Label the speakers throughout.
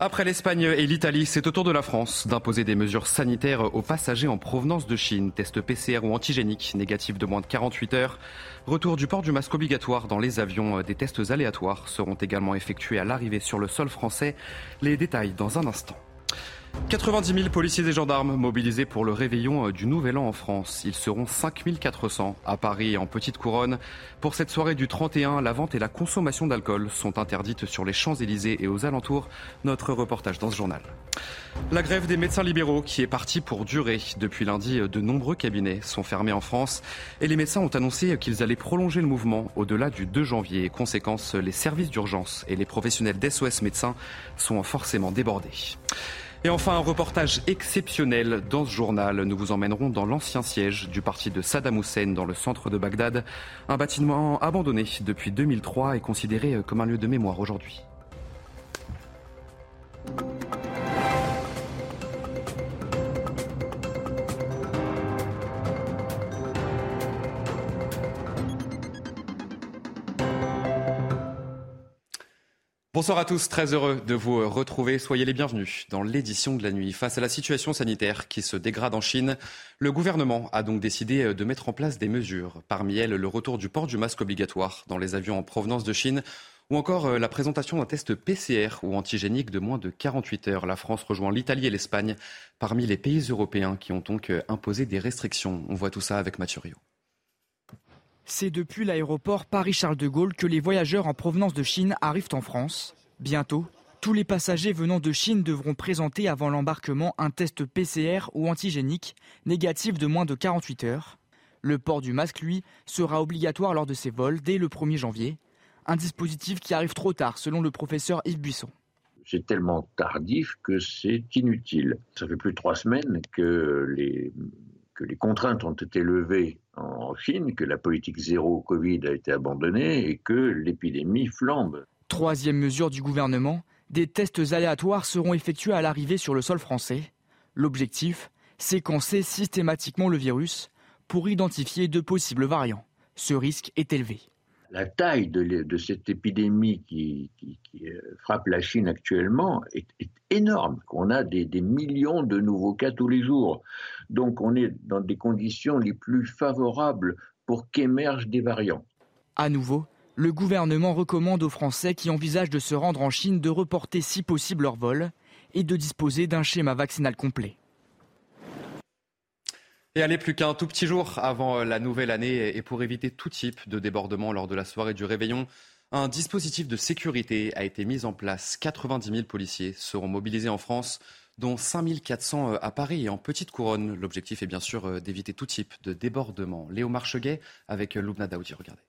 Speaker 1: Après l'Espagne et l'Italie, c'est au tour de la France d'imposer des mesures sanitaires aux passagers en provenance de Chine. Test PCR ou antigénique négatif de moins de 48 heures. Retour du port du masque obligatoire dans les avions. Des tests aléatoires seront également effectués à l'arrivée sur le sol français. Les détails dans un instant. 90 000 policiers et gendarmes mobilisés pour le réveillon euh, du Nouvel An en France. Ils seront 5 400 à Paris en Petite Couronne. Pour cette soirée du 31, la vente et la consommation d'alcool sont interdites sur les Champs-Élysées et aux alentours. Notre reportage dans ce journal. La grève des médecins libéraux qui est partie pour durer. Depuis lundi, de nombreux cabinets sont fermés en France et les médecins ont annoncé qu'ils allaient prolonger le mouvement au-delà du 2 janvier. Conséquence, les services d'urgence et les professionnels d'SOS médecins sont forcément débordés. Et enfin, un reportage exceptionnel dans ce journal. Nous vous emmènerons dans l'ancien siège du parti de Saddam Hussein dans le centre de Bagdad. Un bâtiment abandonné depuis 2003 est considéré comme un lieu de mémoire aujourd'hui. Bonsoir à tous, très heureux de vous retrouver. Soyez les bienvenus dans l'édition de la nuit. Face à la situation sanitaire qui se dégrade en Chine, le gouvernement a donc décidé de mettre en place des mesures. Parmi elles, le retour du port du masque obligatoire dans les avions en provenance de Chine ou encore euh, la présentation d'un test PCR ou antigénique de moins de 48 heures. La France rejoint l'Italie et l'Espagne parmi les pays européens qui ont donc euh, imposé des restrictions. On voit tout ça avec Mathieu
Speaker 2: c'est depuis l'aéroport Paris-Charles de Gaulle que les voyageurs en provenance de Chine arrivent en France. Bientôt, tous les passagers venant de Chine devront présenter avant l'embarquement un test PCR ou antigénique négatif de moins de 48 heures. Le port du masque, lui, sera obligatoire lors de ces vols dès le 1er janvier. Un dispositif qui arrive trop tard, selon le professeur Yves Buisson.
Speaker 3: C'est tellement tardif que c'est inutile. Ça fait plus de trois semaines que les que les contraintes ont été levées en Chine, que la politique zéro Covid a été abandonnée et que l'épidémie flambe.
Speaker 2: Troisième mesure du gouvernement, des tests aléatoires seront effectués à l'arrivée sur le sol français. L'objectif, séquencer systématiquement le virus pour identifier de possibles variants. Ce risque est élevé
Speaker 3: la taille de, cette épidémie qui, euh, frappe la Chine actuellement est, énorme. On a des, millions de nouveaux cas tous les jours. Donc on est dans des conditions les plus favorables pour qu'émergent des variants.
Speaker 2: À nouveau, le gouvernement recommande aux Français qui envisagent de se rendre en Chine de reporter si possible leur vol et de disposer d'un schéma vaccinal complet.
Speaker 1: Et allez, plus qu'un tout petit jour avant euh, la nouvelle année et pour éviter tout type de débordement lors de la soirée du réveillon, un dispositif de sécurité a été mis en place. 90 000 policiers seront mobilisés en France, dont 5 400 euh, à Paris et en petite couronne. L'objectif est bien sûr euh, d'éviter tout type de débordement. Léo Marcheguet avec Loubna Daoudi, regardez.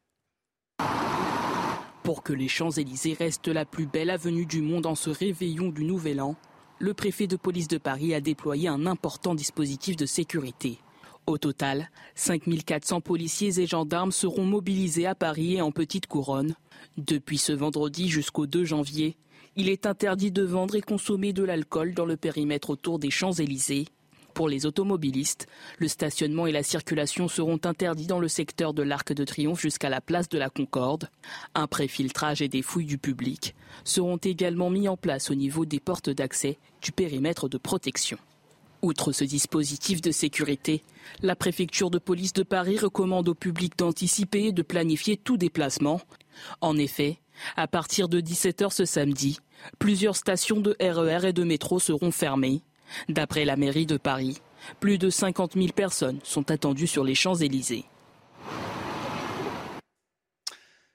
Speaker 4: Pour que les Champs-Élysées restent la plus belle avenue du monde en ce réveillon du Nouvel An, le préfet de police de Paris a déployé un important dispositif de sécurité. Au total, 5400 policiers et gendarmes seront mobilisés à Paris et en Petite Couronne. Depuis ce vendredi jusqu'au 2 janvier, il est interdit de vendre et consommer de l'alcool dans le périmètre autour des Champs-Élysées. Pour les automobilistes, le stationnement et la circulation seront interdits dans le secteur de l'Arc de Triomphe jusqu'à la place de la Concorde. Un préfiltrage et des fouilles du public seront également mis en place au niveau des portes d'accès du périmètre de protection. Outre ce dispositif de sécurité, la préfecture de police de Paris recommande au public d'anticiper et de planifier tout déplacement. En effet, à partir de 17h ce samedi, plusieurs stations de RER e et de métro seront fermées. D'après la mairie de Paris, plus de 50 000 personnes sont attendues sur les Champs-Élysées.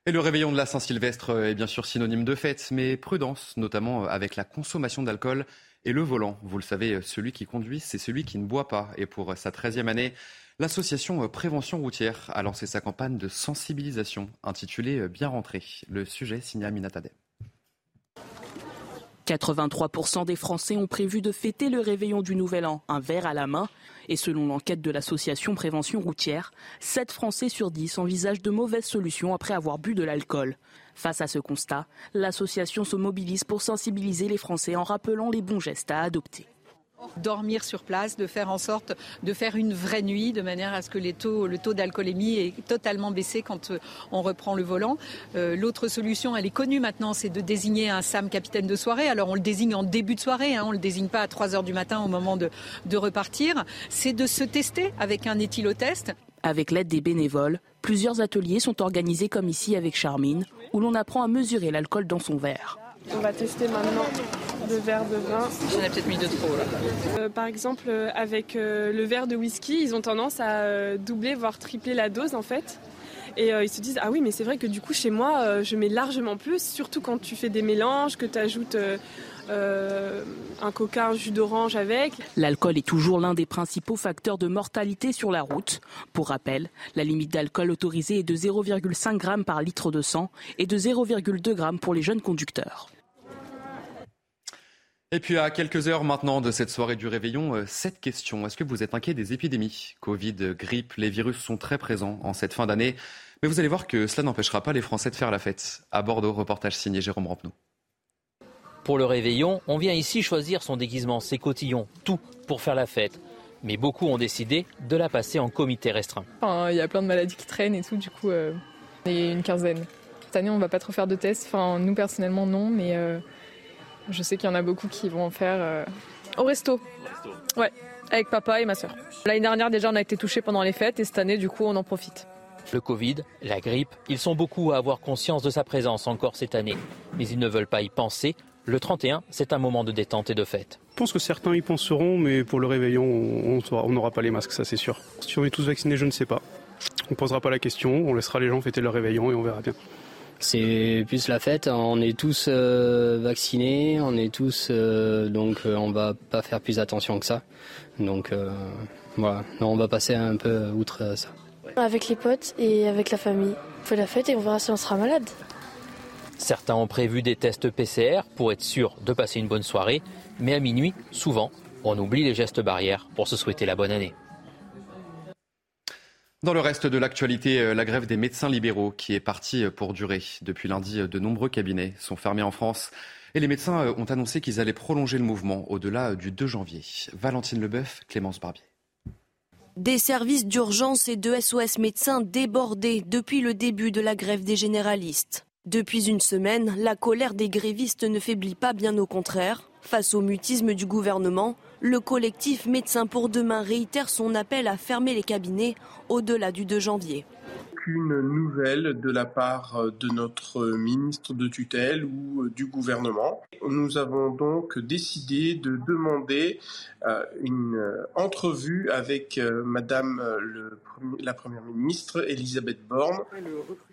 Speaker 1: Et le réveillon de la Saint-Sylvestre est bien sûr synonyme de fête, mais prudence, notamment avec la consommation d'alcool et le volant, vous le savez, celui qui conduit, c'est celui qui ne boit pas. Et pour sa 13e année, l'association Prévention routière a lancé sa campagne de sensibilisation intitulée Bien rentré. Le sujet signé Amina
Speaker 4: 83% des Français ont prévu de fêter le réveillon du Nouvel An, un verre à la main. Et selon l'enquête de l'association Prévention routière, 7 Français sur 10 envisagent de mauvaises solutions après avoir bu de l'alcool. Face à ce constat, l'association se mobilise pour sensibiliser les Français en rappelant les bons gestes à adopter.
Speaker 5: Dormir sur place, de faire en sorte de faire une vraie nuit, de manière à ce que les taux, le taux d'alcoolémie est totalement baissé quand euh, on reprend le volant. Euh, l'autre solution, elle est connue maintenant, c'est de désigner un SAM capitaine de soirée. Alors on le désigne en début de soirée, hein, on le désigne pas à 3 heures du matin au moment de, de repartir. C'est de se tester avec un éthylotest.
Speaker 4: Avec l'aide des bénévoles, plusieurs ateliers sont organisés comme ici avec Charmine, où l'on apprend à mesurer l'alcool dans son verre.
Speaker 6: On va tester maintenant le verre de vin.
Speaker 5: J'en ai peut-être mis deux trop là.
Speaker 6: Euh, par exemple, euh, avec euh, le verre de whisky, ils ont tendance à doubler, voire tripler la dose en fait. Et ils se disent, ah oui, mais c'est vrai que du coup, chez moi, je mets largement plus, surtout quand tu fais des mélanges, que tu ajoutes un coca, un jus d'orange avec.
Speaker 4: L'alcool est toujours l'un des principaux facteurs de mortalité sur la route. Pour rappel, la limite d'alcool autorisée est de 0,5 g par litre de sang et de 0,2 g pour les jeunes conducteurs.
Speaker 1: Et puis à quelques heures maintenant de cette soirée du réveillon, euh, cette question. Est-ce que vous êtes inquiet des épidémies? Covid, grippe, les virus sont très présents en cette fin d'année. Mais vous allez voir que cela n'empêchera pas les Français de faire la fête. À Bordeaux, reportage signé Jérôme Rampenou.
Speaker 7: Pour le réveillon, on vient ici choisir son déguisement, ses cotillons, tout pour faire la fête. Mais beaucoup ont décidé de la passer en comité restreint.
Speaker 8: Il y a plein de maladies qui traînent et tout, du coup, euh, il y a une quinzaine. Cette année, on va pas trop faire de tests. Enfin, nous personnellement, non, mais euh, je sais qu'il y en a beaucoup qui vont en faire euh, au resto. Ouais, avec papa et ma soeur. L'année dernière déjà on a été touchés pendant les fêtes et cette année du coup on en profite.
Speaker 7: Le Covid, la grippe, ils sont beaucoup à avoir conscience de sa présence encore cette année. Mais ils ne veulent pas y penser. Le 31, c'est un moment de détente et de fête.
Speaker 9: Je pense que certains y penseront, mais pour le réveillon, on n'aura pas les masques, ça c'est sûr. Si on est tous vaccinés, je ne sais pas. On ne posera pas la question, on laissera les gens fêter leur réveillon et on verra bien.
Speaker 10: C'est plus la fête. On est tous euh, vaccinés, on est tous euh, donc euh, on va pas faire plus attention que ça. Donc voilà, on va passer un peu outre ça.
Speaker 11: Avec les potes et avec la famille. On fait la fête et on verra si on sera malade.
Speaker 7: Certains ont prévu des tests PCR pour être sûr de passer une bonne soirée, mais à minuit, souvent, on oublie les gestes barrières pour se souhaiter la bonne année.
Speaker 1: Dans le reste de l'actualité, euh, la grève des médecins libéraux qui est partie euh, pour durer. Depuis lundi, euh, de nombreux cabinets sont fermés en France et les médecins ont annoncé qu'ils allaient prolonger le mouvement au-delà du 2 janvier. Valentine Leboeuf, Clémence Barbier.
Speaker 12: Des services d'urgence et de SOS médecins débordés depuis le début de la grève des généralistes. Depuis une semaine, la colère des grévistes ne faiblit pas, bien au contraire. Face au mutisme du gouvernement, le collectif Médecins pour demain réitère son appel à fermer les cabinets au-delà du 2 janvier.
Speaker 13: Aucune nouvelle de la part de notre ministre de tutelle ou du gouvernement. Nous avons donc décidé de demander euh, une entrevue avec euh, Madame la Première ministre Elisabeth Borne.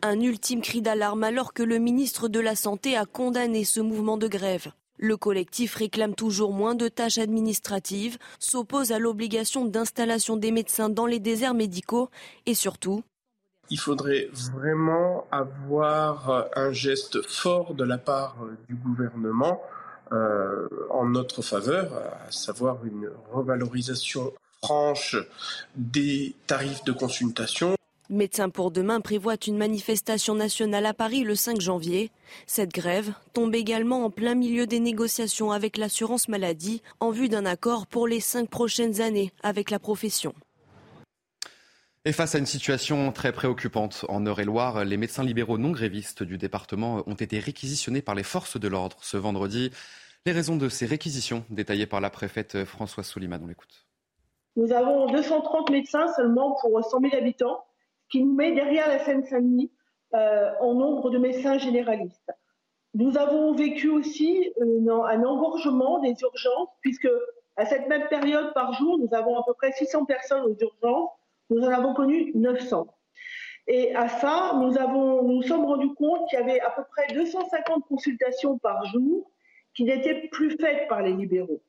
Speaker 12: Un ultime cri d'alarme alors que le ministre de la Santé a condamné ce mouvement de grève. Le collectif réclame toujours moins de tâches administratives, s'oppose à l'obligation d'installation des médecins dans les déserts médicaux et surtout
Speaker 13: il faudrait vraiment avoir un geste fort de la part du gouvernement euh, en notre faveur, à savoir une revalorisation franche des tarifs de consultation.
Speaker 12: Médecins pour demain prévoit une manifestation nationale à Paris le 5 janvier. Cette grève tombe également en plein milieu des négociations avec l'assurance maladie en vue d'un accord pour les cinq prochaines années avec la profession.
Speaker 1: Et face à une situation très préoccupante en Eure-et-Loire, les médecins libéraux non grévistes du département ont été réquisitionnés par les forces de l'ordre ce vendredi. Les raisons de ces réquisitions détaillées par la préfète Françoise Souliman, on l'écoute.
Speaker 14: Nous avons 230 médecins seulement pour 100 000 habitants qui nous met derrière la Seine-Saint-Denis euh, en nombre de médecins généralistes. Nous avons vécu aussi un engorgement des urgences, puisque à cette même période par jour, nous avons à peu près 600 personnes aux urgences, nous en avons connu 900. Et à ça, nous, nous sommes rendus compte qu'il y avait à peu près 250 consultations par jour qui n'étaient plus faites par les libéraux.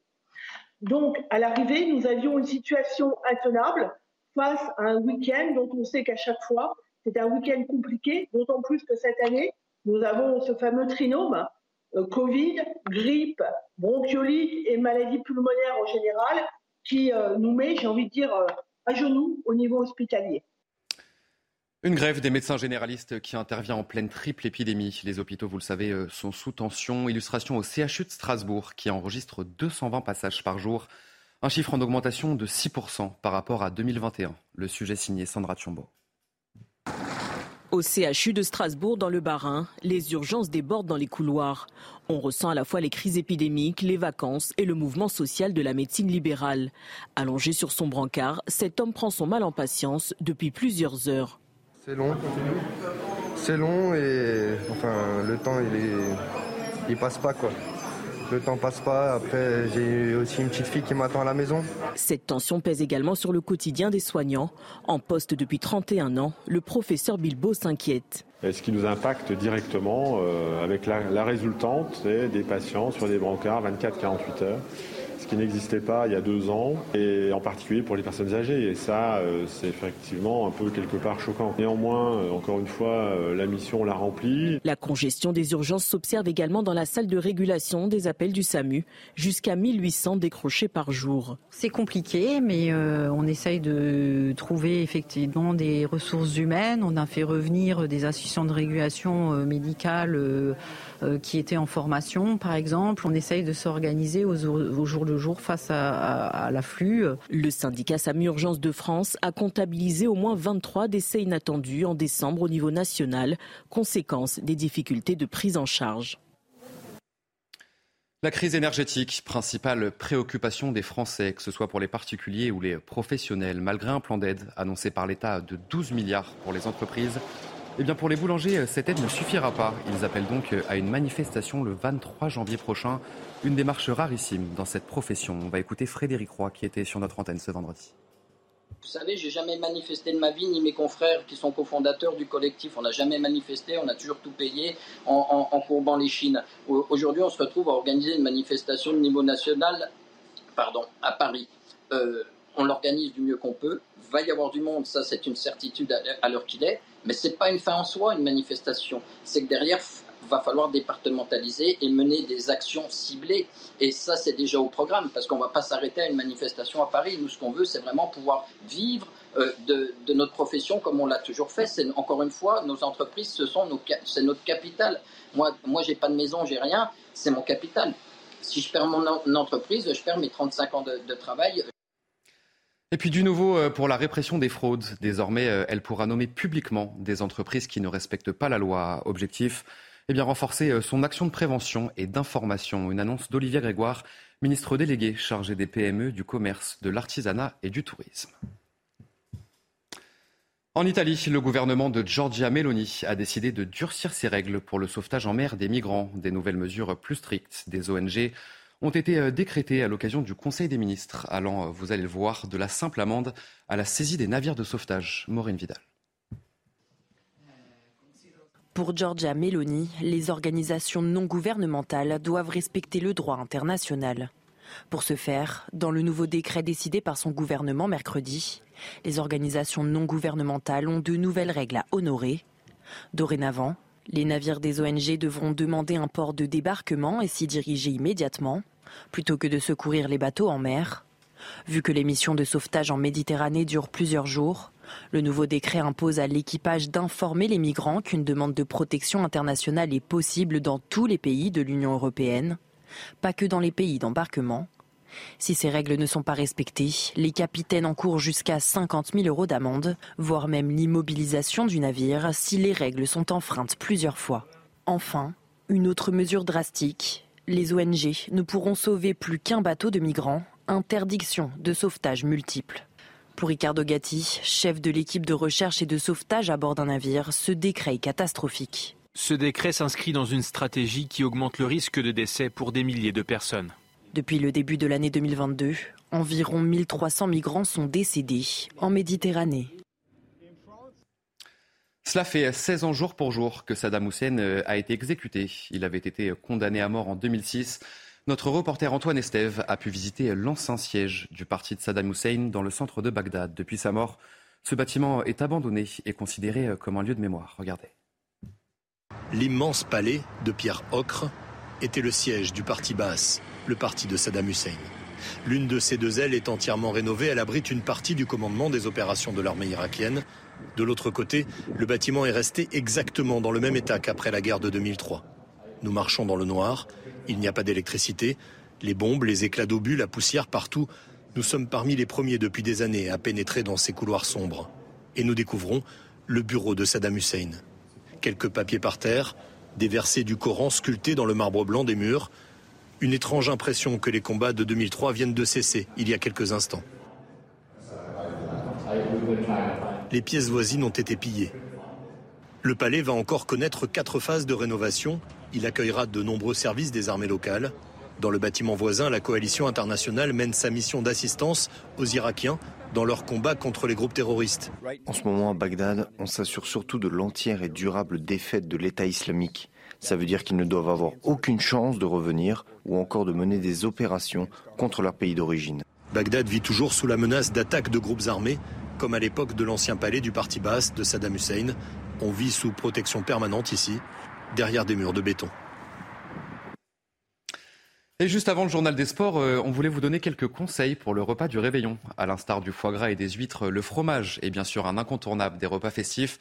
Speaker 14: Donc, à l'arrivée, nous avions une situation intenable face à un week-end dont on sait qu'à chaque fois, c'est un week-end compliqué, d'autant plus que cette année, nous avons ce fameux trinôme, euh, Covid, grippe, bronchiolite et maladie pulmonaire en général, qui euh, nous met, j'ai envie de dire, euh, à genoux au niveau hospitalier.
Speaker 1: Une grève des médecins généralistes qui intervient en pleine triple épidémie. Les hôpitaux, vous le savez, sont sous tension. Illustration au CHU de Strasbourg qui enregistre 220 passages par jour Un chiffre en augmentation de 6% par rapport à 2021. Le sujet signé Sandra Tchombo.
Speaker 15: Au CHU de Strasbourg, dans le Bas-Rhin, les urgences débordent dans les couloirs. On ressent à la fois les crises épidémiques, les vacances et le mouvement social de la médecine libérale. Allongé sur son brancard, cet homme prend son mal en patience depuis plusieurs heures.
Speaker 16: C'est long. C'est long et enfin le temps il est il passe pas quoi. Le temps passe pas. Après, j'ai aussi une petite fille qui m'attend à la maison.
Speaker 15: Cette tension pèse également sur le quotidien des soignants. En poste depuis 31 ans, le professeur Bilbo s'inquiète.
Speaker 17: Ce qui nous impacte directement euh, avec la, la résultante, c'est des patients sur des brancards 24-48 heures ce qui n'existait pas il y a deux ans, et en particulier pour les personnes âgées. Et ça, euh, c'est effectivement un peu quelque part choquant. Néanmoins, euh, encore une fois, euh, la mission l'a remplie.
Speaker 15: La congestion des urgences s'observe également dans la salle de régulation des appels du SAMU, jusqu'à 1800 décrochés par jour.
Speaker 18: C'est compliqué, mais on essaye de trouver effectivement des ressources humaines. On a fait revenir des assistants de régulation médicale qui étaient en formation, par exemple. On essaye de s'organiser au, jour le face à, l'afflux.
Speaker 15: Le syndicat SAMU Urgence de France a comptabilisé au moins 23 décès inattendus en décembre au niveau national, conséquence des difficultés de prise en charge.
Speaker 1: La crise énergétique, principale préoccupation des Français, que ce soit pour les particuliers ou les professionnels, malgré un plan d'aide annoncé par l'État de 12 milliards pour les entreprises, eh bien pour les boulangers, cette aide ne suffira pas. Ils appellent donc à une manifestation le 23 janvier prochain. Une démarche rarissime dans cette profession. On va écouter Frédéric Roy qui était sur notre antenne ce vendredi.
Speaker 19: Vous savez, j'ai jamais manifesté de ma vie, ni mes confrères qui sont cofondateurs du collectif. On n'a jamais manifesté, on a toujours tout payé en, courbant les chines. Aujourd'hui, on se retrouve à organiser une manifestation de niveau national pardon, à Paris. Euh, on l'organise du mieux qu'on peut. Va y avoir du monde, ça c'est une certitude à l'heure qu'il est. Mais ce n'est pas une fin en soi, une manifestation. C'est que derrière, va falloir départementaliser et mener des actions ciblées. Et ça, c'est déjà au programme, parce qu'on ne va pas s'arrêter à une manifestation à Paris. Nous, ce qu'on veut, c'est vraiment pouvoir vivre euh, de, notre profession comme on l'a toujours fait. C'est encore une fois, nos entreprises, ce sont nos, c'est notre capital. Moi, moi, j'ai pas de maison, j'ai rien, c'est mon capital. Si je perds mon entreprise, je perds mes 35 ans de travail.
Speaker 1: Et puis du nouveau euh, pour la répression des fraudes. Désormais, euh, elle pourra nommer publiquement des entreprises qui ne respectent pas la loi. Objectif, eh bien, renforcer euh, son action de prévention et d'information. Une annonce d'Olivier Grégoire, ministre délégué chargé des PME, du commerce, de l'artisanat et du tourisme. En Italie, le gouvernement de Giorgia Meloni a décidé de durcir ses règles pour le sauvetage en mer des migrants. Des nouvelles mesures plus strictes des ONG ont été euh, décrétés à l'occasion du Conseil des ministres, allant, euh, vous allez le voir, de la simple amende à la saisie des navires de sauvetage. Maureen Vidal.
Speaker 20: Pour Giorgia Meloni, les organisations non gouvernementales doivent respecter le droit international. Pour ce faire, dans le nouveau décret décidé par son gouvernement mercredi, les organisations non gouvernementales ont de nouvelles règles à honorer. Dorénavant, les navires des ONG devront demander un port de débarquement et s'y diriger immédiatement, plutôt que de secourir les bateaux en mer. Vu que les missions de sauvetage en Méditerranée durent plusieurs jours, le nouveau décret impose à l'équipage d'informer les migrants qu'une demande de protection internationale est possible dans tous les pays de l'Union européenne, pas que dans les pays d'embarquement, si ces règles ne sont pas respectées, les capitaines encourent jusqu'à 50 000 euros d'amende, voire même l'immobilisation du navire si les règles sont enfreintes plusieurs fois. Enfin, une autre mesure drastique, les ONG ne pourront sauver plus qu'un bateau de migrants, interdiction de sauvetage multiple. Pour Ricardo Gatti, chef de l'équipe de recherche et de sauvetage à bord d'un navire, ce décret est catastrophique.
Speaker 21: Ce décret s'inscrit dans une stratégie qui augmente le risque de décès pour des milliers de personnes.
Speaker 20: Depuis le début de l'année 2022, environ 1300 migrants sont décédés en Méditerranée.
Speaker 1: Cela fait 16 ans jour pour jour que Saddam Hussein euh, a été exécuté. Il avait été condamné à mort en 2006. Notre reporter Antoine Estève a pu visiter l'ancien siège du parti de Saddam Hussein dans le centre de Bagdad. Depuis sa mort, ce bâtiment est abandonné et considéré comme un lieu de mémoire. Regardez.
Speaker 22: L'immense palais de pierre ocre était le siège du parti Baas, le parti de Saddam Hussein. L'une de ces deux ailes est entièrement rénovée, elle abrite une partie du commandement des opérations de l'armée irakienne. De l'autre côté, le bâtiment est resté exactement dans le même état qu'après la guerre de 2003. Nous marchons dans le noir, il n'y a pas d'électricité, les bombes, les éclats d'obus, la poussière partout Nous sommes parmi les premiers depuis des années à pénétrer dans ces couloirs sombres. Et nous découvrons le bureau de Saddam Hussein. Quelques papiers par terre, des versets du Coran sculptés dans le marbre blanc des murs, une étrange impression que les combats de 2003 viennent de cesser il y a quelques instants. Les pièces voisines ont été pillées. Le palais va encore connaître quatre phases de rénovation. Il accueillera de nombreux services des armées locales. Dans le bâtiment voisin, la coalition internationale mène sa mission d'assistance aux Irakiens dans leur combat contre les groupes terroristes.
Speaker 23: En ce moment à Bagdad, on s'assure surtout de l'entière et durable défaite de l'État islamique. Ça veut dire qu'ils ne doivent avoir aucune chance de revenir ou encore de mener des opérations contre leur pays d'origine.
Speaker 22: Bagdad vit toujours sous la menace d'attaques de groupes armés, comme à l'époque de l'ancien palais du parti basse de Saddam Hussein. On vit sous protection permanente ici, derrière des murs de béton.
Speaker 1: Et juste avant le journal des sports, euh, on voulait vous donner quelques conseils pour le repas du réveillon. À l'instar du foie gras et des huîtres, le fromage est bien sûr un incontournable des repas festifs.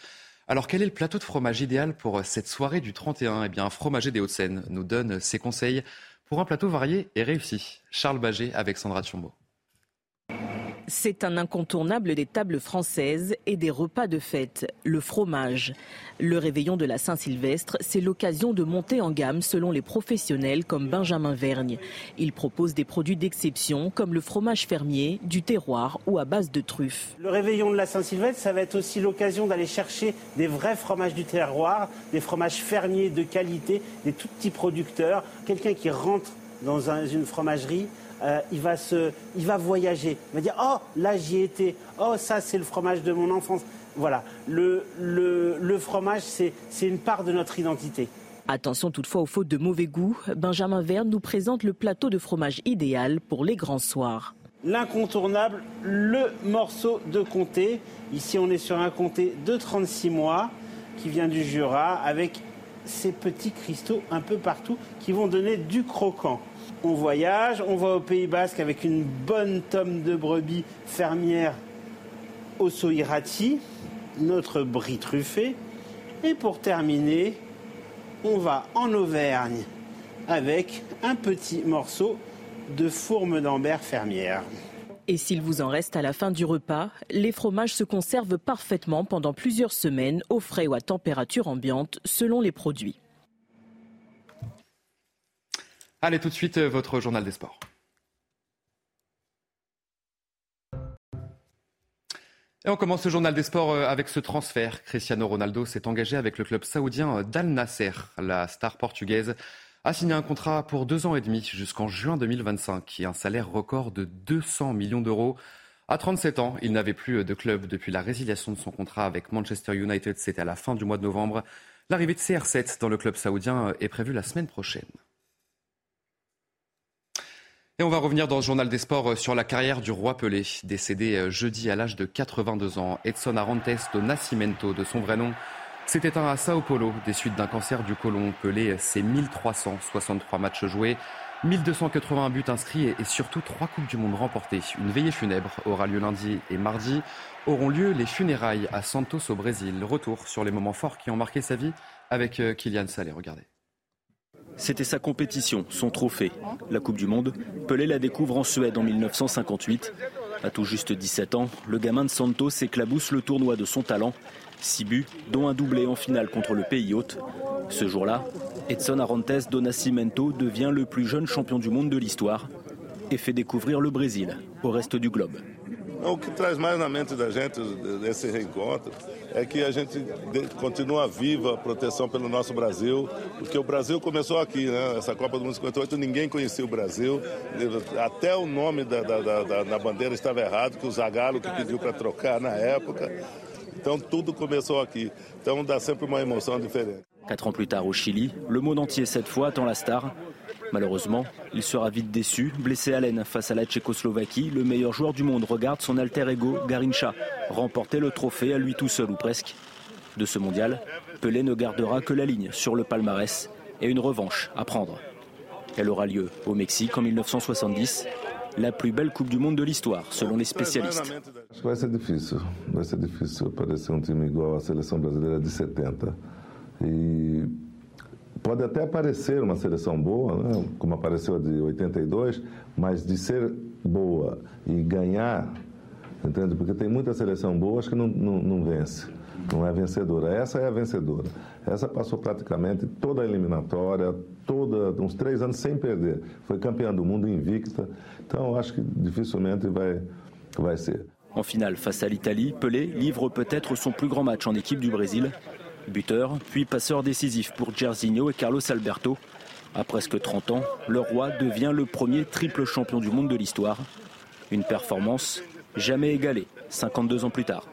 Speaker 1: Alors quel est le plateau de fromage idéal pour cette soirée du 31 Eh bien, un fromager des Hauts-de-Seine nous donne ses conseils pour un plateau varié et réussi. Charles Baget avec Sandra Tchombo.
Speaker 15: C'est un incontournable des tables françaises et des repas de fête, le fromage. Le réveillon de la Saint-Sylvestre, c'est l'occasion de monter en gamme selon les professionnels comme Benjamin Vergne. Il propose des produits d'exception comme le fromage fermier, du terroir ou à base de truffes.
Speaker 17: Le réveillon de la Saint-Sylvestre, ça va être aussi l'occasion d'aller chercher des vrais fromages du terroir, des fromages fermiers de qualité, des tout petits producteurs. Quelqu'un qui rentre dans une fromagerie, euh, il, va se, il va voyager. Il va dire Oh, là j'y étais. Oh, ça c'est le fromage de mon enfance. Voilà. Le, le, le fromage, c'est une part de notre identité.
Speaker 15: Attention toutefois aux fautes de mauvais goût. Benjamin Verne nous présente le plateau de fromage idéal pour les grands soirs.
Speaker 17: L'incontournable, le morceau de comté. Ici, on est sur un comté de 36 mois qui vient du Jura avec ces petits cristaux un peu partout qui vont donner du croquant on voyage, on va au Pays Basque avec une bonne tome de brebis fermière au Soirati, notre brie truffé. Et pour terminer, on va en Auvergne avec un petit morceau de fourme d'ambert fermière.
Speaker 15: Et s'il vous en reste à la fin du repas, les fromages se conservent parfaitement pendant plusieurs semaines au frais ou à température ambiante selon les produits.
Speaker 1: Allez, tout de suite, euh, votre journal des sports. Et on commence ce journal des sports euh, avec ce transfert. Cristiano Ronaldo s'est engagé avec le club saoudien euh, d'Al Nasser. La star portugaise a signé un contrat pour deux ans et demi jusqu'en juin 2025 et un salaire record de 200 millions d'euros. À 37 ans, il n'avait plus de club depuis la résiliation de son contrat avec Manchester United. C'était à la fin du mois de novembre. L'arrivée de CR7 dans le club saoudien est prévue la semaine prochaine. Et on va revenir dans le journal des sports sur la carrière du roi Pelé, décédé jeudi à l'âge de 82 ans. Edson Arantes do Nascimento, de son vrai nom, s'est éteint à Sao Paulo des suites d'un cancer du côlon. Pelé, c'est 1363 matchs joués, 1280 buts inscrits et surtout trois Coupes du Monde remportées. Une veillée funèbre aura lieu lundi et mardi. Auront lieu les funérailles à Santos au Brésil. Retour sur les moments forts qui ont marqué sa vie avec euh, Kylian Salé. Regardez.
Speaker 24: C'était sa compétition, son trophée. La Coupe du Monde, Pelé la découvre en Suède en 1958. À tout juste 17 ans, le gamin de Santos éclabousse le tournoi de son talent. Six buts, dont un doublé en finale contre le pays hôte. Ce jour-là, Edson Arantes do Nascimento devient le plus jeune champion du monde de l'histoire et fait découvrir le Brésil au reste du globe.
Speaker 25: O que traz mais na mente da gente desse reencontro é que a gente continua viva a proteção pelo nosso Brasil, porque o Brasil começou aqui, né? Essa Copa do Mundo 58 ninguém conhecia o Brasil, até o nome da, da, da, da bandeira estava errado, que o Zagallo que pediu para trocar na época.
Speaker 24: Quatre ans plus tard au Chili, le monde entier cette fois attend la star. Malheureusement, il sera vite déçu, blessé à l'aine face à la Tchécoslovaquie. Le meilleur joueur du monde regarde son alter ego, Garincha, remporter le trophée à lui tout seul ou presque. De ce mondial, Pelé ne gardera que la ligne sur le palmarès et une revanche à prendre. Elle aura lieu au Mexique en 1970, la plus belle Coupe du Monde de l'histoire, selon les spécialistes.
Speaker 26: Pode até aparecer uma seleção boa, né, como apareceu a de 82, mas de ser
Speaker 25: boa e ganhar, entende? Porque tem muita seleção boa, acho que não, não, não vence. Não é vencedora. Essa é a vencedora. Essa passou praticamente toda a eliminatória, toda, uns três anos sem perder. Foi campeã do mundo invicta. Então, acho que dificilmente vai, vai ser.
Speaker 24: En finale, face à l'Italie, Pelé livre peut-être son plus grand match en équipe du Brésil. Buteur, puis passeur décisif pour Jairzinho et Carlos Alberto. À presque 30 ans, le roi devient le premier triple champion du monde de l'histoire. Une performance jamais égalée 52 ans plus tard.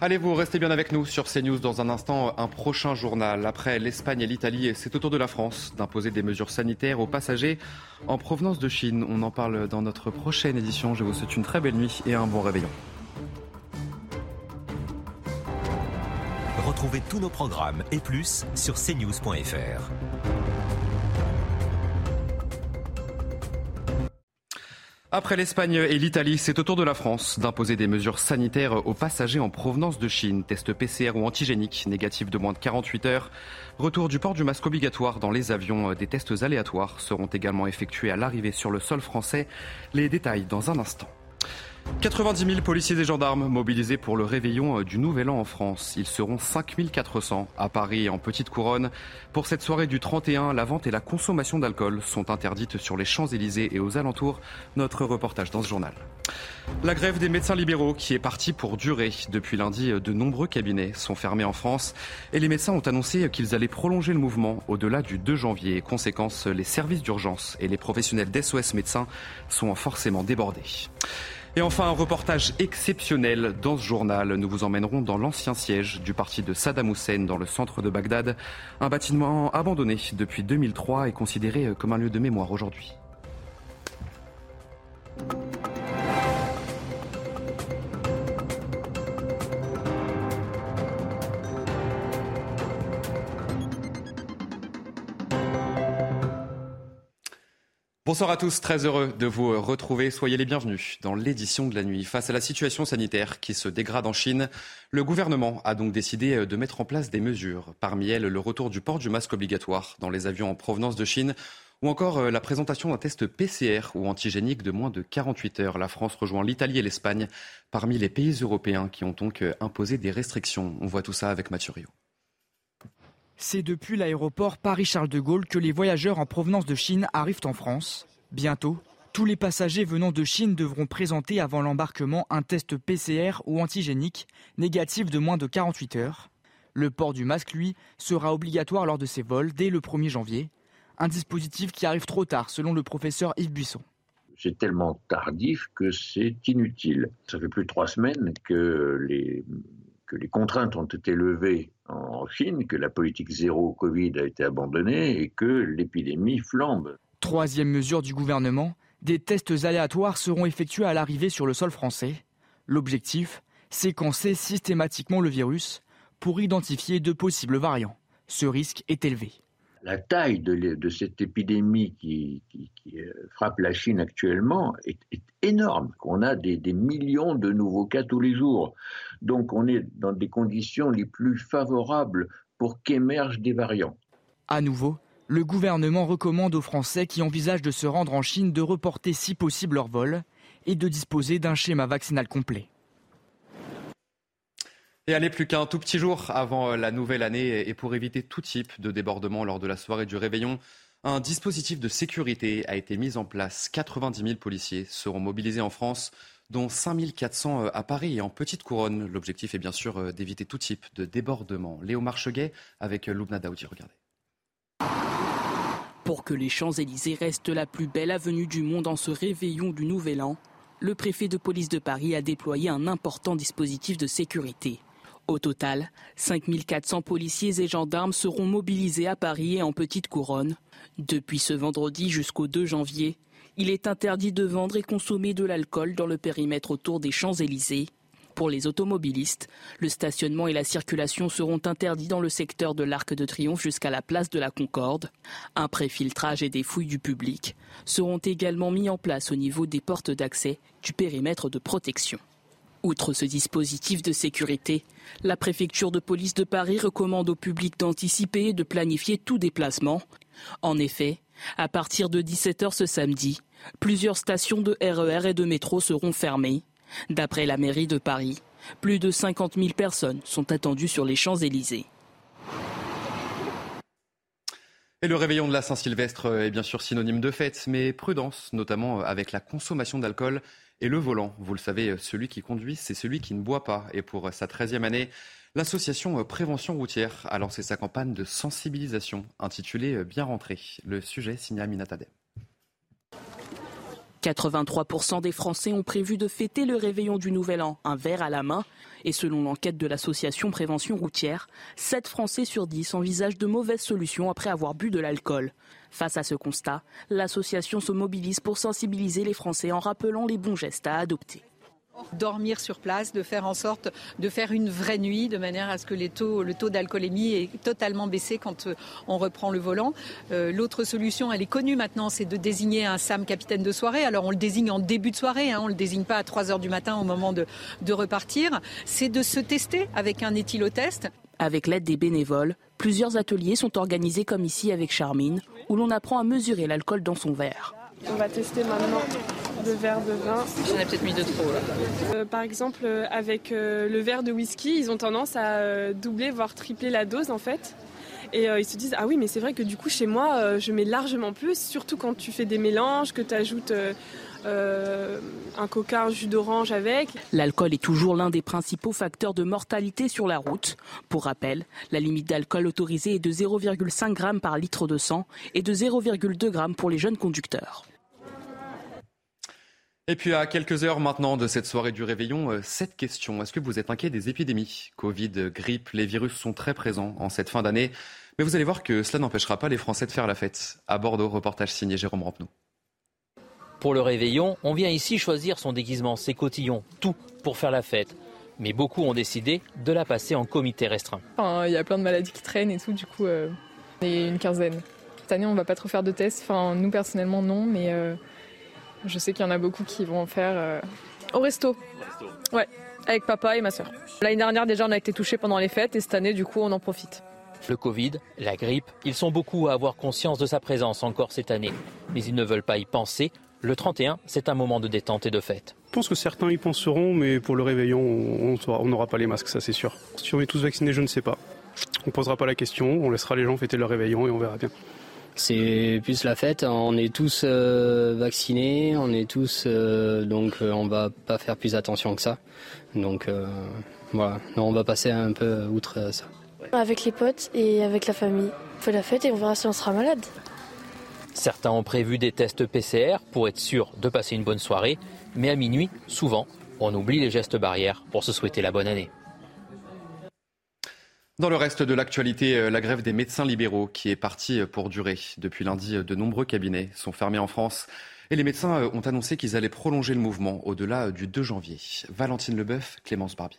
Speaker 1: Allez, vous restez bien avec nous sur CNews dans un instant, un prochain journal. Après l'Espagne et l'Italie, c'est au tour de la France d'imposer des mesures sanitaires aux passagers en provenance de Chine. On en parle dans notre prochaine édition. Je vous souhaite une très belle nuit et un bon réveillon.
Speaker 27: Retrouvez tous nos programmes et plus sur cnews.fr.
Speaker 1: Après l'Espagne et l'Italie, c'est au tour de la France d'imposer des mesures sanitaires aux passagers en provenance de Chine. Test PCR ou antigénique négatif de moins de 48 heures. Retour du port du masque obligatoire dans les avions. Des tests aléatoires seront également effectués à l'arrivée sur le sol français. Les détails dans un instant. 90 000 policiers et gendarmes mobilisés pour le réveillon du Nouvel An en France. Ils seront 5 400 à Paris en Petite Couronne. Pour cette soirée du 31, la vente et la consommation d'alcool sont interdites sur les Champs-Élysées et aux alentours. Notre reportage dans ce journal. La grève des médecins libéraux qui est partie pour durer. Depuis lundi, de nombreux cabinets sont fermés en France et les médecins ont annoncé qu'ils allaient prolonger le mouvement au-delà du 2 janvier. Conséquence, les services d'urgence et les professionnels d'SOS médecins sont forcément débordés. Et enfin, un reportage exceptionnel dans ce journal. Nous vous emmènerons dans l'ancien siège du parti de Saddam Hussein dans le centre de Bagdad. Un bâtiment abandonné depuis 2003 et considéré comme un lieu de mémoire aujourd'hui. Bonsoir à tous, très heureux de vous retrouver. Soyez les bienvenus dans l'édition de la nuit. Face à la situation sanitaire qui se dégrade en Chine, le gouvernement a donc décidé de mettre en place des mesures. Parmi elles, le retour du port du masque obligatoire dans les avions en provenance de Chine ou encore la présentation d'un test PCR ou antigénique de moins de 48 heures. La France rejoint l'Italie et l'Espagne parmi les pays européens qui ont donc imposé des restrictions. On voit tout ça avec Mathieu Rio.
Speaker 28: C'est depuis l'aéroport Paris-Charles de Gaulle que les voyageurs en provenance de Chine arrivent en France. Bientôt, tous les passagers venant de Chine devront présenter avant l'embarquement un test PCR ou antigénique négatif de moins de 48 heures. Le port du masque, lui, sera obligatoire lors de ces vols dès le 1er janvier. Un dispositif qui arrive trop tard, selon le professeur Yves Buisson.
Speaker 3: C'est tellement tardif que c'est inutile. Ça fait plus de trois semaines que les, que les contraintes ont été levées en Chine, que la politique zéro Covid a été abandonnée et que l'épidémie flambe.
Speaker 28: Troisième mesure du gouvernement, des tests aléatoires seront effectués à l'arrivée sur le sol français. L'objectif, séquencer systématiquement le virus pour identifier de possibles variants. Ce risque est élevé.
Speaker 3: La taille de, cette épidémie qui, qui, frappe la Chine actuellement est, est énorme. On a des, des, millions de nouveaux cas tous les jours. Donc on est dans des conditions les plus favorables pour qu'émergent des variants.
Speaker 28: À nouveau, le gouvernement recommande aux Français qui envisagent de se rendre en Chine de reporter si possible leur vol et de disposer d'un schéma vaccinal complet.
Speaker 1: Et allez, plus qu'un tout petit jour avant la nouvelle année et pour éviter tout type de débordement lors de la soirée du réveillon, un dispositif de sécurité a été mis en place. 90 000 policiers seront mobilisés en France, dont 5 400 à Paris et en Petite Couronne. L'objectif est bien sûr d'éviter tout type de débordement. Léo Marcheguet avec Loubna Daoudi, regardez.
Speaker 4: Pour que les Champs-Élysées restent la plus belle avenue du monde en ce réveillon du Nouvel An, le préfet de police de Paris a déployé un important dispositif de sécurité. Au total, 5400 policiers et gendarmes seront mobilisés à Paris et en Petite Couronne. Depuis ce vendredi jusqu'au 2 janvier, il est interdit de vendre et consommer de l'alcool dans le périmètre autour des Champs-Élysées. Pour les automobilistes, le stationnement et la circulation seront interdits dans le secteur de l'Arc de Triomphe jusqu'à la place de la Concorde. Un préfiltrage et des fouilles du public seront également mis en place au niveau des portes d'accès du périmètre de protection. Outre ce dispositif de sécurité, la préfecture de police de Paris recommande au public d'anticiper et de planifier tout déplacement. En effet, à partir de 17h ce samedi, plusieurs stations de RER e et de métro seront fermées. D'après la mairie de Paris, plus de 50 000 personnes sont attendues sur les Champs-Élysées.
Speaker 1: Et le réveillon de la Saint-Sylvestre est bien sûr synonyme de fête, mais prudence, notamment avec la consommation d'alcool et le volant. Vous le savez, celui qui conduit, c'est celui qui ne boit pas. Et pour sa 13e année, l'association Prévention routière a lancé sa campagne de sensibilisation intitulée Bien rentré. Le sujet signé Amina
Speaker 4: 83% des Français ont prévu de fêter le réveillon du Nouvel An, un verre à la main. Et selon l'enquête de l'association Prévention routière, 7 Français sur 10 envisagent de mauvaises solutions après avoir bu de l'alcool. Face à ce constat, l'association se mobilise pour sensibiliser les Français en rappelant les bons gestes à adopter
Speaker 5: dormir sur place, de faire en sorte de faire une vraie nuit, de manière à ce que les taux, le taux d'alcoolémie est totalement baissé quand euh, on reprend le volant. Euh, l'autre solution, elle est connue maintenant, c'est de désigner un SAM capitaine de soirée. Alors on le désigne en début de soirée, hein, on le désigne pas à 3 heures du matin au moment de, de repartir. C'est de se tester avec un éthylotest.
Speaker 4: Avec l'aide des bénévoles, plusieurs ateliers sont organisés comme ici avec Charmine, où l'on apprend à mesurer l'alcool dans son verre.
Speaker 6: On va tester maintenant le verre de vin.
Speaker 5: J'en ai peut-être mis deux trop.
Speaker 6: Euh, par exemple, euh, avec euh, le verre de whisky, ils ont tendance à doubler, voire tripler la dose en fait. Et ils se disent, ah oui, mais c'est vrai que du coup, chez moi, je mets largement plus, surtout quand tu fais des mélanges, que tu ajoutes un coca, un jus d'orange avec.
Speaker 4: L'alcool est toujours l'un des principaux facteurs de mortalité sur la route. Pour rappel, la limite d'alcool autorisée est de 0,5 g par litre de sang et de 0,2 g pour les jeunes conducteurs.
Speaker 1: Et puis à quelques heures maintenant de cette soirée du réveillon, euh, cette question. Est-ce que vous êtes inquiet des épidémies? Covid, grippe, les virus sont très présents en cette fin d'année. Mais vous allez voir que cela n'empêchera pas les Français de faire la fête. À Bordeaux, reportage signé Jérôme Rampenou.
Speaker 7: Pour le réveillon, on vient ici choisir son déguisement, ses cotillons, tout pour faire la fête. Mais beaucoup ont décidé de la passer en comité restreint.
Speaker 6: Il y a plein de maladies qui traînent et tout, du coup, euh, on est une quinzaine. Cette année, on va pas trop faire de tests. Enfin, nous personnellement, non, mais euh, je sais qu'il y en a beaucoup qui vont en faire euh, au resto. Ouais, avec papa et ma soeur. L'année dernière déjà on a été touchés pendant les fêtes et cette année du coup on en profite.
Speaker 7: Le Covid, la grippe, ils sont beaucoup à avoir conscience de sa présence encore cette année. Mais ils ne veulent pas y penser. Le 31, c'est un moment de détente et de fête.
Speaker 9: Je pense que certains y penseront, mais pour le réveillon, on n'aura pas les masques, ça c'est sûr. Si on est tous vaccinés, je ne sais pas. On ne posera pas la question, on laissera les gens fêter leur réveillon et on verra bien.
Speaker 10: C'est plus la fête. On est tous euh, vaccinés, on est tous euh, donc euh, on va pas faire plus attention que ça. Donc voilà, on va passer un peu outre ça.
Speaker 11: Avec les potes et avec la famille. On fait la fête et on verra si on sera malade.
Speaker 7: Certains ont prévu des tests PCR pour être sûr de passer une bonne soirée, mais à minuit, souvent, on oublie les gestes barrières pour se souhaiter la bonne année.
Speaker 1: Dans le reste de l'actualité, euh, la grève des médecins libéraux qui est partie euh, pour durer. Depuis lundi, euh, de nombreux cabinets sont fermés en France et les médecins ont annoncé qu'ils allaient prolonger le mouvement au-delà du 2 janvier. Valentine Leboeuf, Clémence Barbier.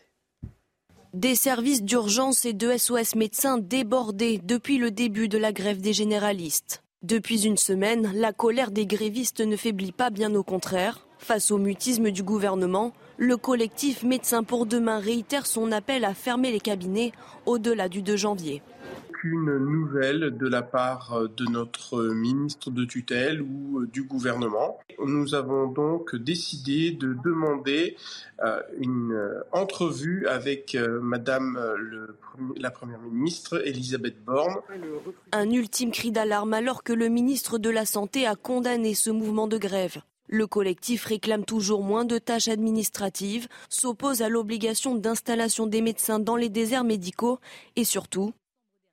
Speaker 12: Des services d'urgence et de SOS médecins débordés depuis le début de la grève des généralistes. Depuis une semaine, la colère des grévistes ne faiblit pas, bien au contraire. Face au mutisme du gouvernement, le collectif Médecins pour demain réitère son appel à fermer les cabinets au-delà du 2 janvier.
Speaker 13: Aucune nouvelle de la part de notre ministre de tutelle ou du gouvernement. Nous avons donc décidé de demander euh, une entrevue avec euh, Madame la Première ministre Elisabeth Borne.
Speaker 12: Un ultime cri d'alarme alors que le ministre de la Santé a condamné ce mouvement de grève. Le collectif réclame toujours moins de tâches administratives, s'oppose à l'obligation d'installation des médecins dans les déserts médicaux et surtout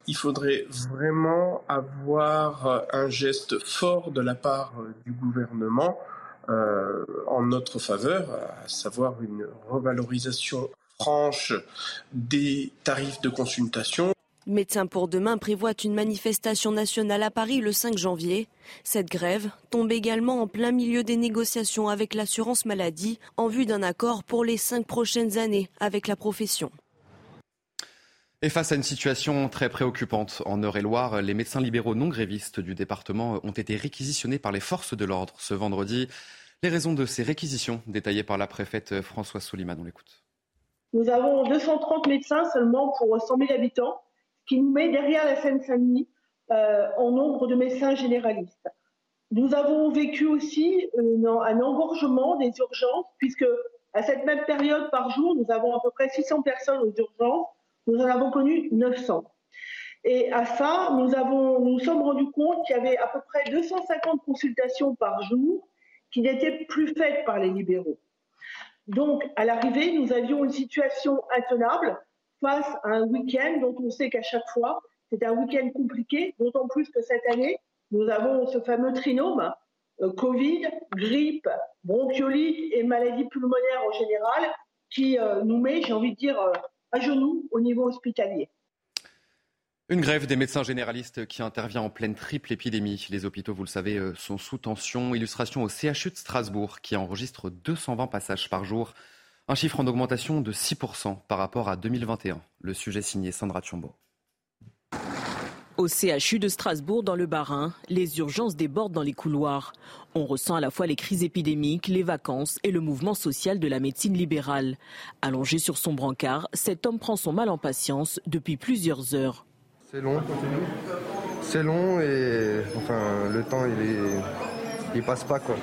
Speaker 13: il faudrait vraiment avoir un geste fort de la part du gouvernement euh, en notre faveur, à savoir une revalorisation franche des tarifs de consultation.
Speaker 12: Médecins pour demain prévoit une manifestation nationale à Paris le 5 janvier. Cette grève tombe également en plein milieu des négociations avec l'assurance maladie en vue d'un accord pour les cinq prochaines années avec la profession.
Speaker 1: Et face à une situation très préoccupante en Eure-et-Loire, les médecins libéraux non grévistes du département ont été réquisitionnés par les forces de l'ordre ce vendredi. Les raisons de ces réquisitions détaillées par la préfète Françoise Soliman, on l'écoute.
Speaker 14: Nous avons 230 médecins seulement pour 100 000 habitants qui nous met derrière la Seine-Saint-Denis euh, en nombre de médecins généralistes. Nous avons vécu aussi un engorgement des urgences, puisque à cette même période par jour, nous avons à peu près 600 personnes aux urgences. Nous en avons connu 900. Et à ça, nous nous sommes rendus compte qu'il y avait à peu près 250 consultations par jour qui n'étaient plus faites par les libéraux. Donc, à l'arrivée, nous avions une situation intenable face à un week-end dont on sait qu'à chaque fois, c'est un week-end compliqué, d'autant plus que cette année, nous avons ce fameux trinôme, euh, Covid, grippe, bronchiolite et maladie pulmonaire en général, qui euh, nous met, j'ai envie de dire, euh, à genoux au niveau hospitalier.
Speaker 1: Une grève des médecins généralistes qui intervient en pleine triple épidémie. Les hôpitaux, vous le savez, sont sous tension. Illustration au CHU de Strasbourg qui enregistre 220 passages par jour. Un chiffre en augmentation de 6% par rapport à 2021. Le sujet signé Sandra Tchombo.
Speaker 15: Au CHU de Strasbourg, dans le Bas-Rhin, les urgences débordent dans les couloirs. On ressent à la fois les crises épidémiques, les vacances et le mouvement social de la médecine libérale. Allongé sur son brancard, cet homme prend son mal en patience depuis plusieurs heures.
Speaker 29: C'est long. C'est long et enfin le temps il est il passe pas quoi.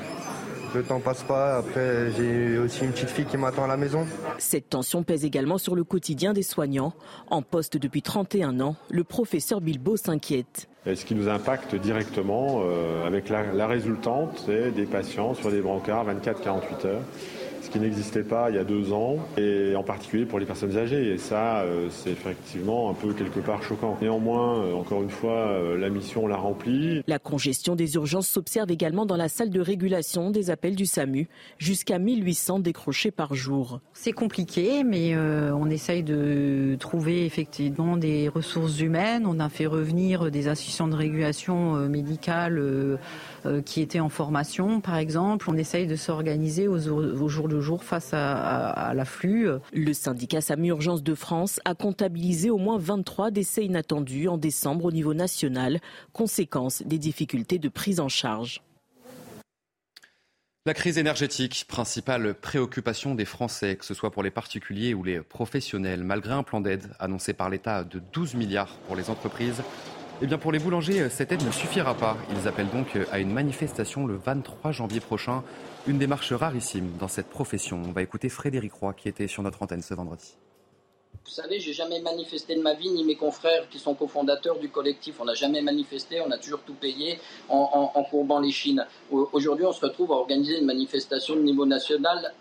Speaker 29: Le temps passe pas. Après, j'ai aussi une petite fille qui m'attend à la maison.
Speaker 15: Cette tension pèse également sur le quotidien des soignants. En poste depuis 31 ans, le professeur Bilbo s'inquiète.
Speaker 30: Ce qui nous impacte directement euh, avec la, la résultante, c'est des patients sur des brancards 24-48 heures ce qui n'existait pas il y a deux ans, et en particulier pour les personnes âgées. Et ça, euh, c'est effectivement un peu quelque part choquant. Néanmoins, euh, encore une fois, euh, la mission l'a remplie.
Speaker 15: La congestion des urgences s'observe également dans la salle de régulation des appels du SAMU, jusqu'à 1800 décrochés par jour.
Speaker 18: C'est compliqué, mais on essaye de trouver effectivement des ressources humaines. On a fait revenir des assistants de régulation médicale qui étaient en formation, par exemple. On essaye de s'organiser au, au jour le jour face à, l'afflux.
Speaker 15: Le syndicat SAMU Urgence de France a comptabilisé au moins 23 décès inattendus en décembre au niveau national, conséquence des difficultés de prise en charge.
Speaker 1: La crise énergétique, principale préoccupation des Français, que ce soit pour les particuliers ou les professionnels, malgré un plan d'aide annoncé par l'État de 12 milliards pour les entreprises. Eh bien pour les boulangers, cette aide ne suffira pas. Ils appellent donc à une manifestation le 23 janvier prochain une démarche rarissime dans cette profession. On va écouter Frédéric Roy qui était sur notre antenne ce vendredi.
Speaker 19: Vous savez, j'ai jamais manifesté de ma vie, ni mes confrères qui sont cofondateurs du collectif. On n'a jamais manifesté, on a toujours tout payé en, courbant les chines. Aujourd'hui, on se retrouve à organiser une manifestation de niveau national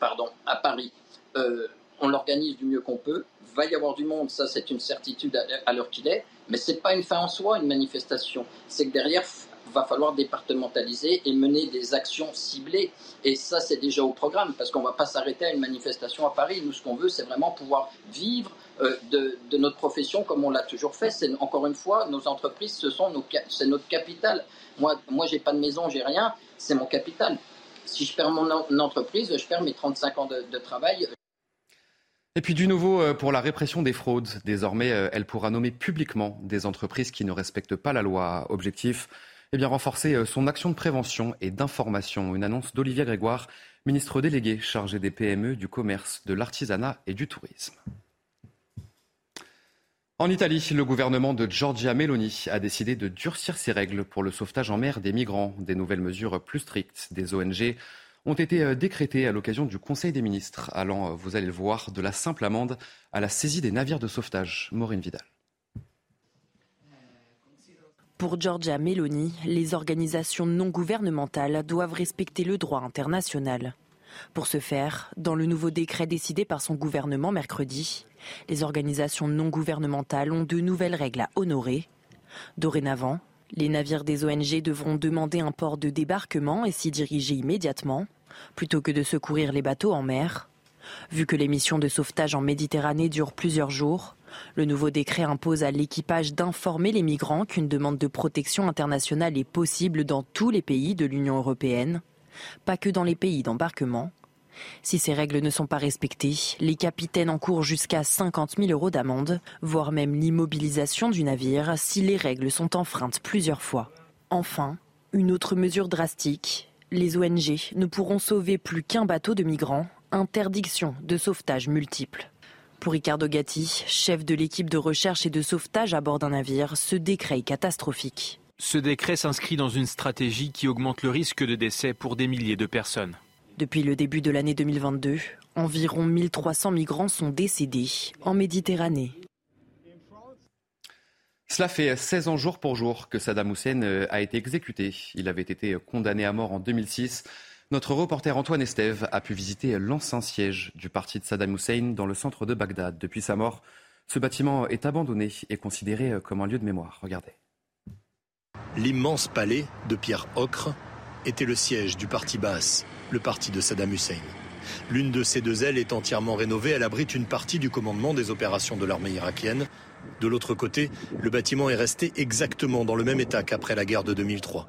Speaker 19: pardon, à Paris. Euh, on l'organise du mieux qu'on peut. Il va y avoir du monde, ça c'est une certitude à l'heure qu'il est. Mais ce n'est pas une fin en soi, une manifestation. C'est que derrière, va falloir départementaliser et mener des actions ciblées. Et ça, c'est déjà au programme, parce qu'on ne va pas s'arrêter à une manifestation à Paris. Nous, ce qu'on veut, c'est vraiment pouvoir vivre euh, de, notre profession comme on l'a toujours fait. C'est encore une fois, nos entreprises, ce sont nos, c'est notre capital. Moi, moi, j'ai pas de maison, j'ai rien, c'est mon capital. Si je perds mon entreprise, je perds mes 35 ans de, de travail.
Speaker 1: Et puis du nouveau euh, pour la répression des fraudes. Désormais, euh, elle pourra nommer publiquement des entreprises qui ne respectent pas la loi. Objectif eh bien, renforcer euh, son action de prévention et d'information. Une annonce d'Olivier Grégoire, ministre délégué chargé des PME, du commerce, de l'artisanat et du tourisme. En Italie, le gouvernement de Giorgia Meloni a décidé de durcir ses règles pour le sauvetage en mer des migrants. Des nouvelles mesures plus strictes des ONG ont été euh, décrétées à l'occasion du Conseil des ministres, allant, euh, vous allez le voir, de la simple amende à la saisie des navires de sauvetage. Maureen Vidal.
Speaker 20: Pour Giorgia Meloni, les organisations non gouvernementales doivent respecter le droit international. Pour ce faire, dans le nouveau décret décidé par son gouvernement mercredi, les organisations non gouvernementales ont de nouvelles règles à honorer. Dorénavant, les navires des ONG devront demander un port de débarquement et s'y diriger immédiatement, plutôt que de secourir les bateaux en mer. Vu que les missions de sauvetage en Méditerranée durent plusieurs jours, le nouveau décret impose à l'équipage d'informer les migrants qu'une demande de protection internationale est possible dans tous les pays de l'Union européenne, pas que dans les pays d'embarquement. Si ces règles ne sont pas respectées, les capitaines encourent jusqu'à 50 000 euros d'amende, voire même l'immobilisation du navire si les règles sont enfreintes plusieurs fois. Enfin, une autre mesure drastique, les ONG ne pourront sauver plus qu'un bateau de migrants, interdiction de sauvetage multiple. Pour Ricardo Gatti, chef de l'équipe de recherche et de sauvetage à bord d'un navire, ce décret est catastrophique.
Speaker 31: Ce décret s'inscrit dans une stratégie qui augmente le risque de décès pour des milliers de personnes.
Speaker 15: Depuis le début de l'année 2022, environ 1300 migrants sont décédés en Méditerranée.
Speaker 1: Cela fait 16 ans jour pour jour que Saddam Hussein euh, a été exécuté. Il avait été condamné à mort en 2006. Notre reporter Antoine Estève a pu visiter l'ancien siège du parti de Saddam Hussein dans le centre de Bagdad. Depuis sa mort, ce bâtiment est abandonné et considéré comme un lieu de mémoire. Regardez.
Speaker 22: L'immense palais de pierre ocre était le siège du parti Baas, le parti de Saddam Hussein. L'une de ces deux ailes est entièrement rénovée. Elle abrite une partie du commandement des opérations de l'armée irakienne. De l'autre côté, le bâtiment est resté exactement dans le même état qu'après la guerre de 2003.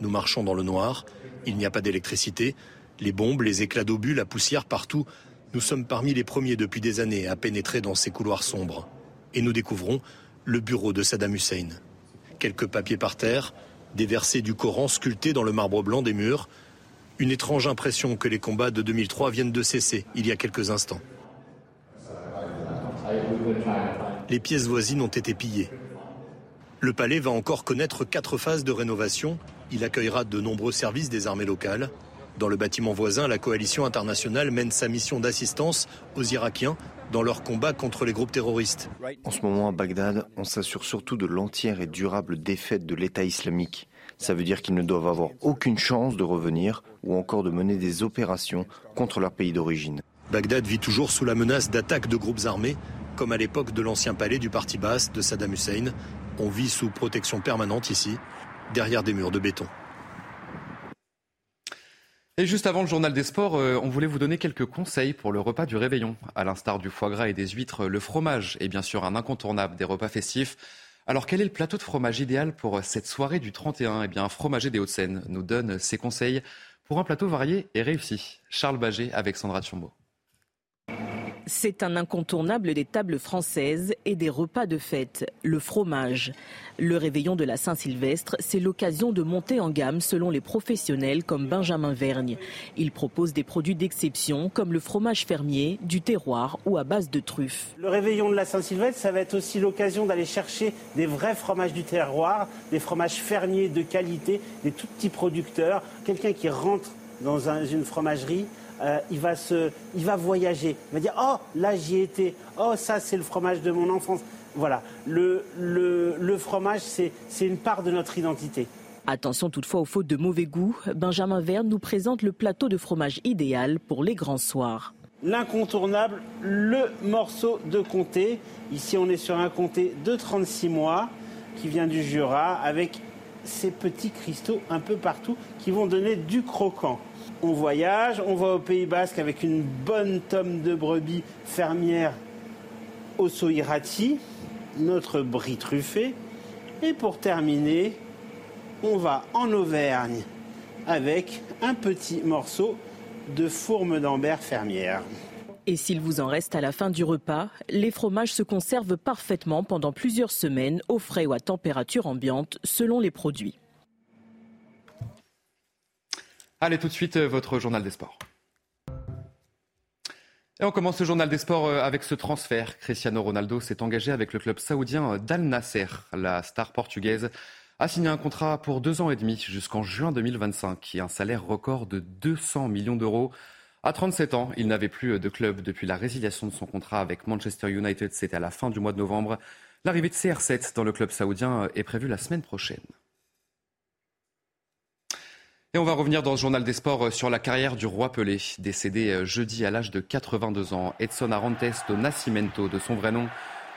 Speaker 22: Nous marchons dans le noir, il n'y a pas d'électricité, les bombes, les éclats d'obus, la poussière partout. Nous sommes parmi les premiers depuis des années à pénétrer dans ces couloirs sombres. Et nous découvrons le bureau de Saddam Hussein. Quelques papiers par terre, des versets du Coran sculptés dans le marbre blanc des murs, une étrange impression que les combats de 2003 viennent de cesser il y a quelques instants. Les pièces voisines ont été pillées. Le palais va encore connaître quatre phases de rénovation. Il accueillera de nombreux services des armées locales. Dans le bâtiment voisin, la coalition internationale mène sa mission d'assistance aux Irakiens dans leur combat contre les groupes terroristes.
Speaker 23: En ce moment à Bagdad, on s'assure surtout de l'entière et durable défaite de l'État islamique. Ça veut dire qu'ils ne doivent avoir aucune chance de revenir ou encore de mener des opérations contre leur pays d'origine.
Speaker 22: Bagdad vit toujours sous la menace d'attaques de groupes armés, comme à l'époque de l'ancien palais du parti basse de Saddam Hussein. On vit sous protection permanente ici, derrière des murs de béton.
Speaker 1: Et juste avant le journal des sports, euh, on voulait vous donner quelques conseils pour le repas du réveillon. À l'instar du foie gras et des huîtres, le fromage est bien sûr un incontournable des repas festifs. Alors quel est le plateau de fromage idéal pour cette soirée du 31 Eh bien, un fromager des Hauts-de-Seine nous donne ses conseils pour un plateau varié et réussi. Charles Baget avec Sandra Tchombo.
Speaker 15: C'est un incontournable des tables françaises et des repas de fête, le fromage. Le réveillon de la Saint-Sylvestre, c'est l'occasion de monter en gamme selon les professionnels comme Benjamin Vergne. Il propose des produits d'exception comme le fromage fermier, du terroir ou à base de truffes.
Speaker 17: Le réveillon de la Saint-Sylvestre, ça va être aussi l'occasion d'aller chercher des vrais fromages du terroir, des fromages fermiers de qualité, des tout petits producteurs. Quelqu'un qui rentre dans une fromagerie, euh, il, va se, il va voyager. Il va dire Oh, là j'y étais. Oh, ça c'est le fromage de mon enfance. Voilà. Le, le, le fromage, c'est une part de notre identité.
Speaker 15: Attention toutefois aux fautes de mauvais goût. Benjamin Verne nous présente le plateau de fromage idéal pour les grands soirs.
Speaker 17: L'incontournable, le morceau de comté. Ici, on est sur un comté de 36 mois qui vient du Jura avec ces petits cristaux un peu partout qui vont donner du croquant on voyage, on va au Pays Basque avec une bonne tome de brebis fermière au Soirati, notre brie truffé. Et pour terminer, on va en Auvergne avec un petit morceau de fourme d'ambert fermière.
Speaker 15: Et s'il vous en reste à la fin du repas, les fromages se conservent parfaitement pendant plusieurs semaines au frais ou à température ambiante selon les produits.
Speaker 1: Allez tout de suite, euh, votre journal des sports. Et on commence ce journal des sports euh, avec ce transfert. Cristiano Ronaldo s'est engagé avec le club saoudien euh, d'Al Nasser. La star portugaise a signé un contrat pour deux ans et demi jusqu'en juin 2025 et un salaire record de 200 millions d'euros. À 37 ans, il n'avait plus de club depuis la résiliation de son contrat avec Manchester United. C'était à la fin du mois de novembre. L'arrivée de CR7 dans le club saoudien est prévue la semaine prochaine. Et on va revenir dans ce journal des sports euh, sur la carrière du roi Pelé, décédé euh, jeudi à l'âge de 82 ans. Edson Arantes do Nascimento, de son vrai nom,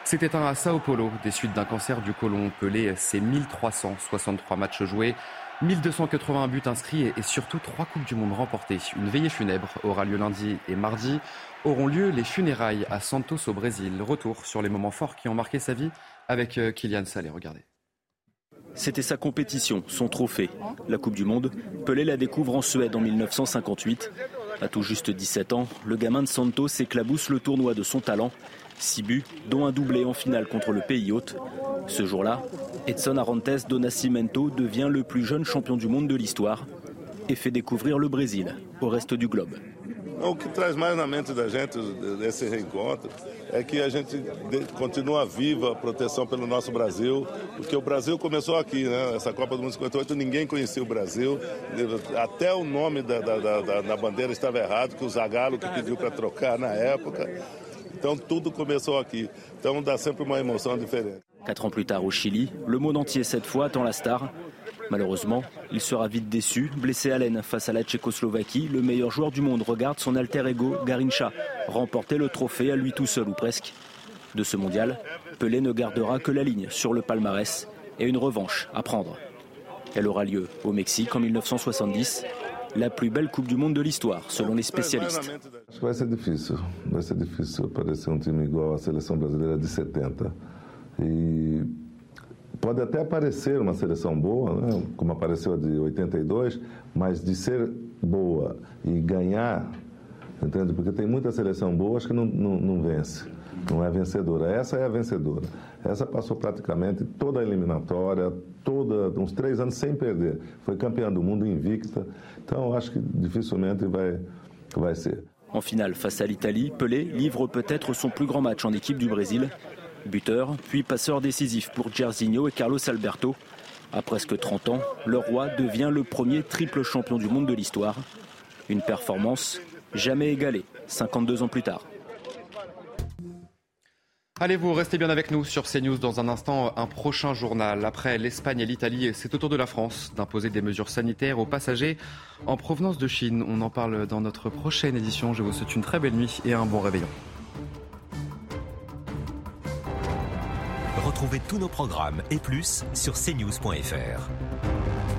Speaker 1: s'est éteint à Sao Paulo des suites d'un cancer du côlon. Pelé, c'est 1363 matchs joués, 1281 buts inscrits et surtout trois Coupes du Monde remportées. Une veillée funèbre aura lieu lundi et mardi. Auront lieu les funérailles à Santos au Brésil. Retour sur les moments forts qui ont marqué sa vie avec euh, Kylian Salé. Regardez.
Speaker 24: C'était sa compétition, son trophée. La Coupe du Monde, Pelé la découvre en Suède en 1958. À tout juste 17 ans, le gamin de Santos éclabousse le tournoi de son talent. Six buts, dont un doublé en finale contre le pays hôte. Ce jour-là, Edson Arantes do Nascimento devient le plus jeune champion du monde de l'histoire et fait découvrir le Brésil au reste du globe.
Speaker 32: O que traz mais na mente da gente desse reencontro é que a gente continua viva a proteção pelo nosso Brasil, porque o Brasil começou aqui, né? Essa Copa do Mundo 58 ninguém conhecia o Brasil, até o nome da, da, da, da bandeira estava errado, que o Zagallo que pediu para trocar na época.
Speaker 24: Quatre ans plus tard au Chili, le monde entier cette fois attend la star. Malheureusement, il sera vite déçu. Blessé à l'aine face à la Tchécoslovaquie, le meilleur joueur du monde regarde son alter ego Garincha remporter le trophée à lui tout seul ou presque. De ce mondial, Pelé ne gardera que la ligne sur le palmarès et une revanche à prendre. Elle aura lieu au Mexique en 1970, la plus belle Coupe du Monde de l'histoire, selon les spécialistes.
Speaker 25: Vai ser difícil, vai ser difícil aparecer um time igual à seleção brasileira de 70. E pode até aparecer uma seleção boa, né, como apareceu a de 82, mas de ser boa e ganhar, entende? Porque tem muita seleção boa que não, não, não vence, não é vencedora. Essa é a vencedora. Essa passou praticamente toda a eliminatória, toda, uns três anos sem perder. Foi campeã do mundo invicta. Então, acho que dificilmente vai, vai ser.
Speaker 24: En finale, face à l'Italie, Pelé livre peut-être son plus grand match en équipe du Brésil. Buteur, puis passeur décisif pour Jairzinho et Carlos Alberto. À presque 30 ans, le roi devient le premier triple champion du monde de l'histoire. Une performance jamais égalée 52 ans plus tard.
Speaker 1: Allez, vous restez bien avec nous sur CNews dans un instant, un prochain journal. Après l'Espagne et l'Italie, c'est au tour de la France d'imposer des mesures sanitaires aux passagers en provenance de Chine. On en parle dans notre prochaine édition. Je vous souhaite une très belle nuit et un bon réveillon.
Speaker 27: Retrouvez tous nos programmes et plus sur cnews.fr.